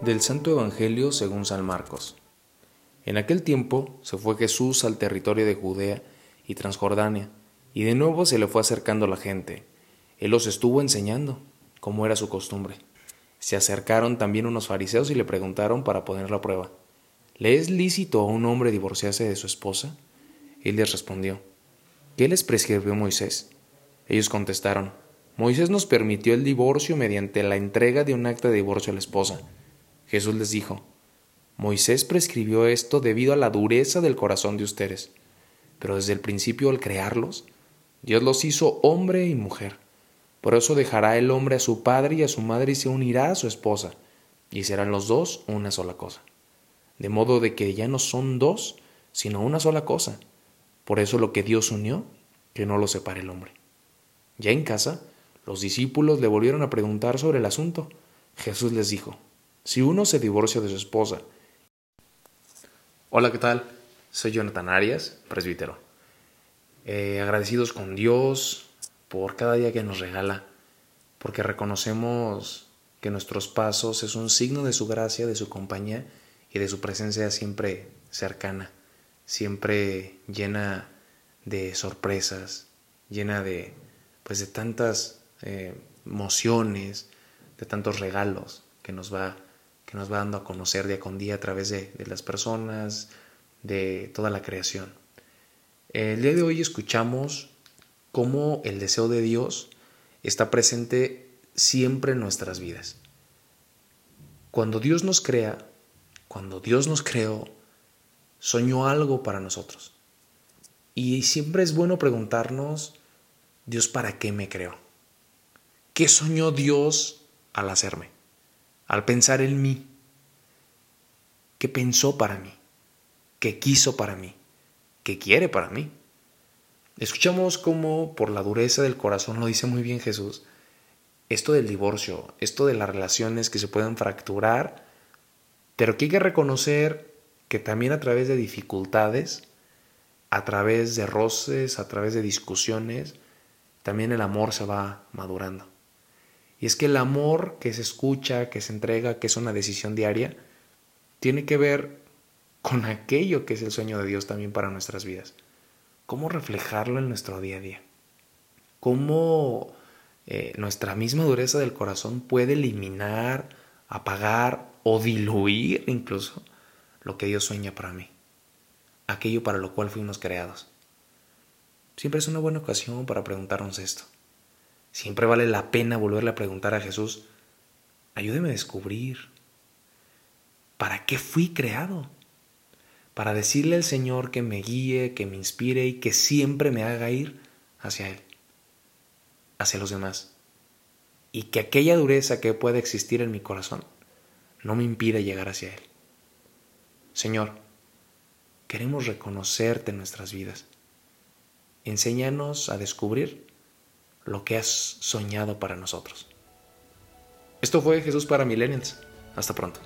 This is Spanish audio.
Del Santo Evangelio según San Marcos. En aquel tiempo se fue Jesús al territorio de Judea y Transjordania, y de nuevo se le fue acercando la gente. Él los estuvo enseñando, como era su costumbre. Se acercaron también unos fariseos y le preguntaron para poner la prueba, ¿le es lícito a un hombre divorciarse de su esposa? Él les respondió, ¿qué les prescribió Moisés? Ellos contestaron, Moisés nos permitió el divorcio mediante la entrega de un acta de divorcio a la esposa. Jesús les dijo, Moisés prescribió esto debido a la dureza del corazón de ustedes, pero desde el principio al crearlos, Dios los hizo hombre y mujer. Por eso dejará el hombre a su padre y a su madre y se unirá a su esposa, y serán los dos una sola cosa. De modo de que ya no son dos, sino una sola cosa. Por eso lo que Dios unió, que no lo separe el hombre. Ya en casa, los discípulos le volvieron a preguntar sobre el asunto. Jesús les dijo, si uno se divorcia de su esposa. Hola, ¿qué tal? Soy Jonathan Arias, presbítero. Eh, agradecidos con Dios por cada día que nos regala, porque reconocemos que nuestros pasos es un signo de su gracia, de su compañía y de su presencia siempre cercana, siempre llena de sorpresas, llena de pues de tantas eh, emociones, de tantos regalos que nos va que nos va dando a conocer día con día a través de, las personas, de toda la creación. El día de hoy escuchamos cómo el deseo de Dios está presente siempre en nuestras vidas. Cuando Dios nos crea, cuando Dios nos creó, soñó algo para nosotros. Y siempre es bueno preguntarnos, Dios, ¿para qué me creó? ¿Qué soñó Dios al hacerme? al pensar en mí, qué pensó para mí, qué quiso para mí, qué quiere para mí. Escuchamos cómo por la dureza del corazón lo dice muy bien Jesús, esto del divorcio, esto de las relaciones que se pueden fracturar, pero que hay que reconocer que también a través de dificultades, a través de roces, a través de discusiones, también el amor se va madurando. Y es que el amor que se escucha, que se entrega, que es una decisión diaria, tiene que ver con aquello que es el sueño de Dios también para nuestras vidas. ¿Cómo reflejarlo en nuestro día a día? ¿Cómo eh, nuestra misma dureza del corazón puede eliminar, apagar o diluir incluso lo que Dios sueña para mí? Aquello para lo cual fuimos creados. Siempre es una buena ocasión para preguntarnos esto. Siempre vale la pena volverle a preguntar a Jesús, ayúdeme a descubrir, ¿para qué fui creado? Para decirle al Señor que me guíe, que me inspire y que siempre me haga ir hacia Él, hacia los demás. Y que aquella dureza que pueda existir en mi corazón no me impida llegar hacia Él. Señor, queremos reconocerte en nuestras vidas. Enséñanos a descubrir lo que has soñado para nosotros. Esto fue Jesús para Millennials. Hasta pronto.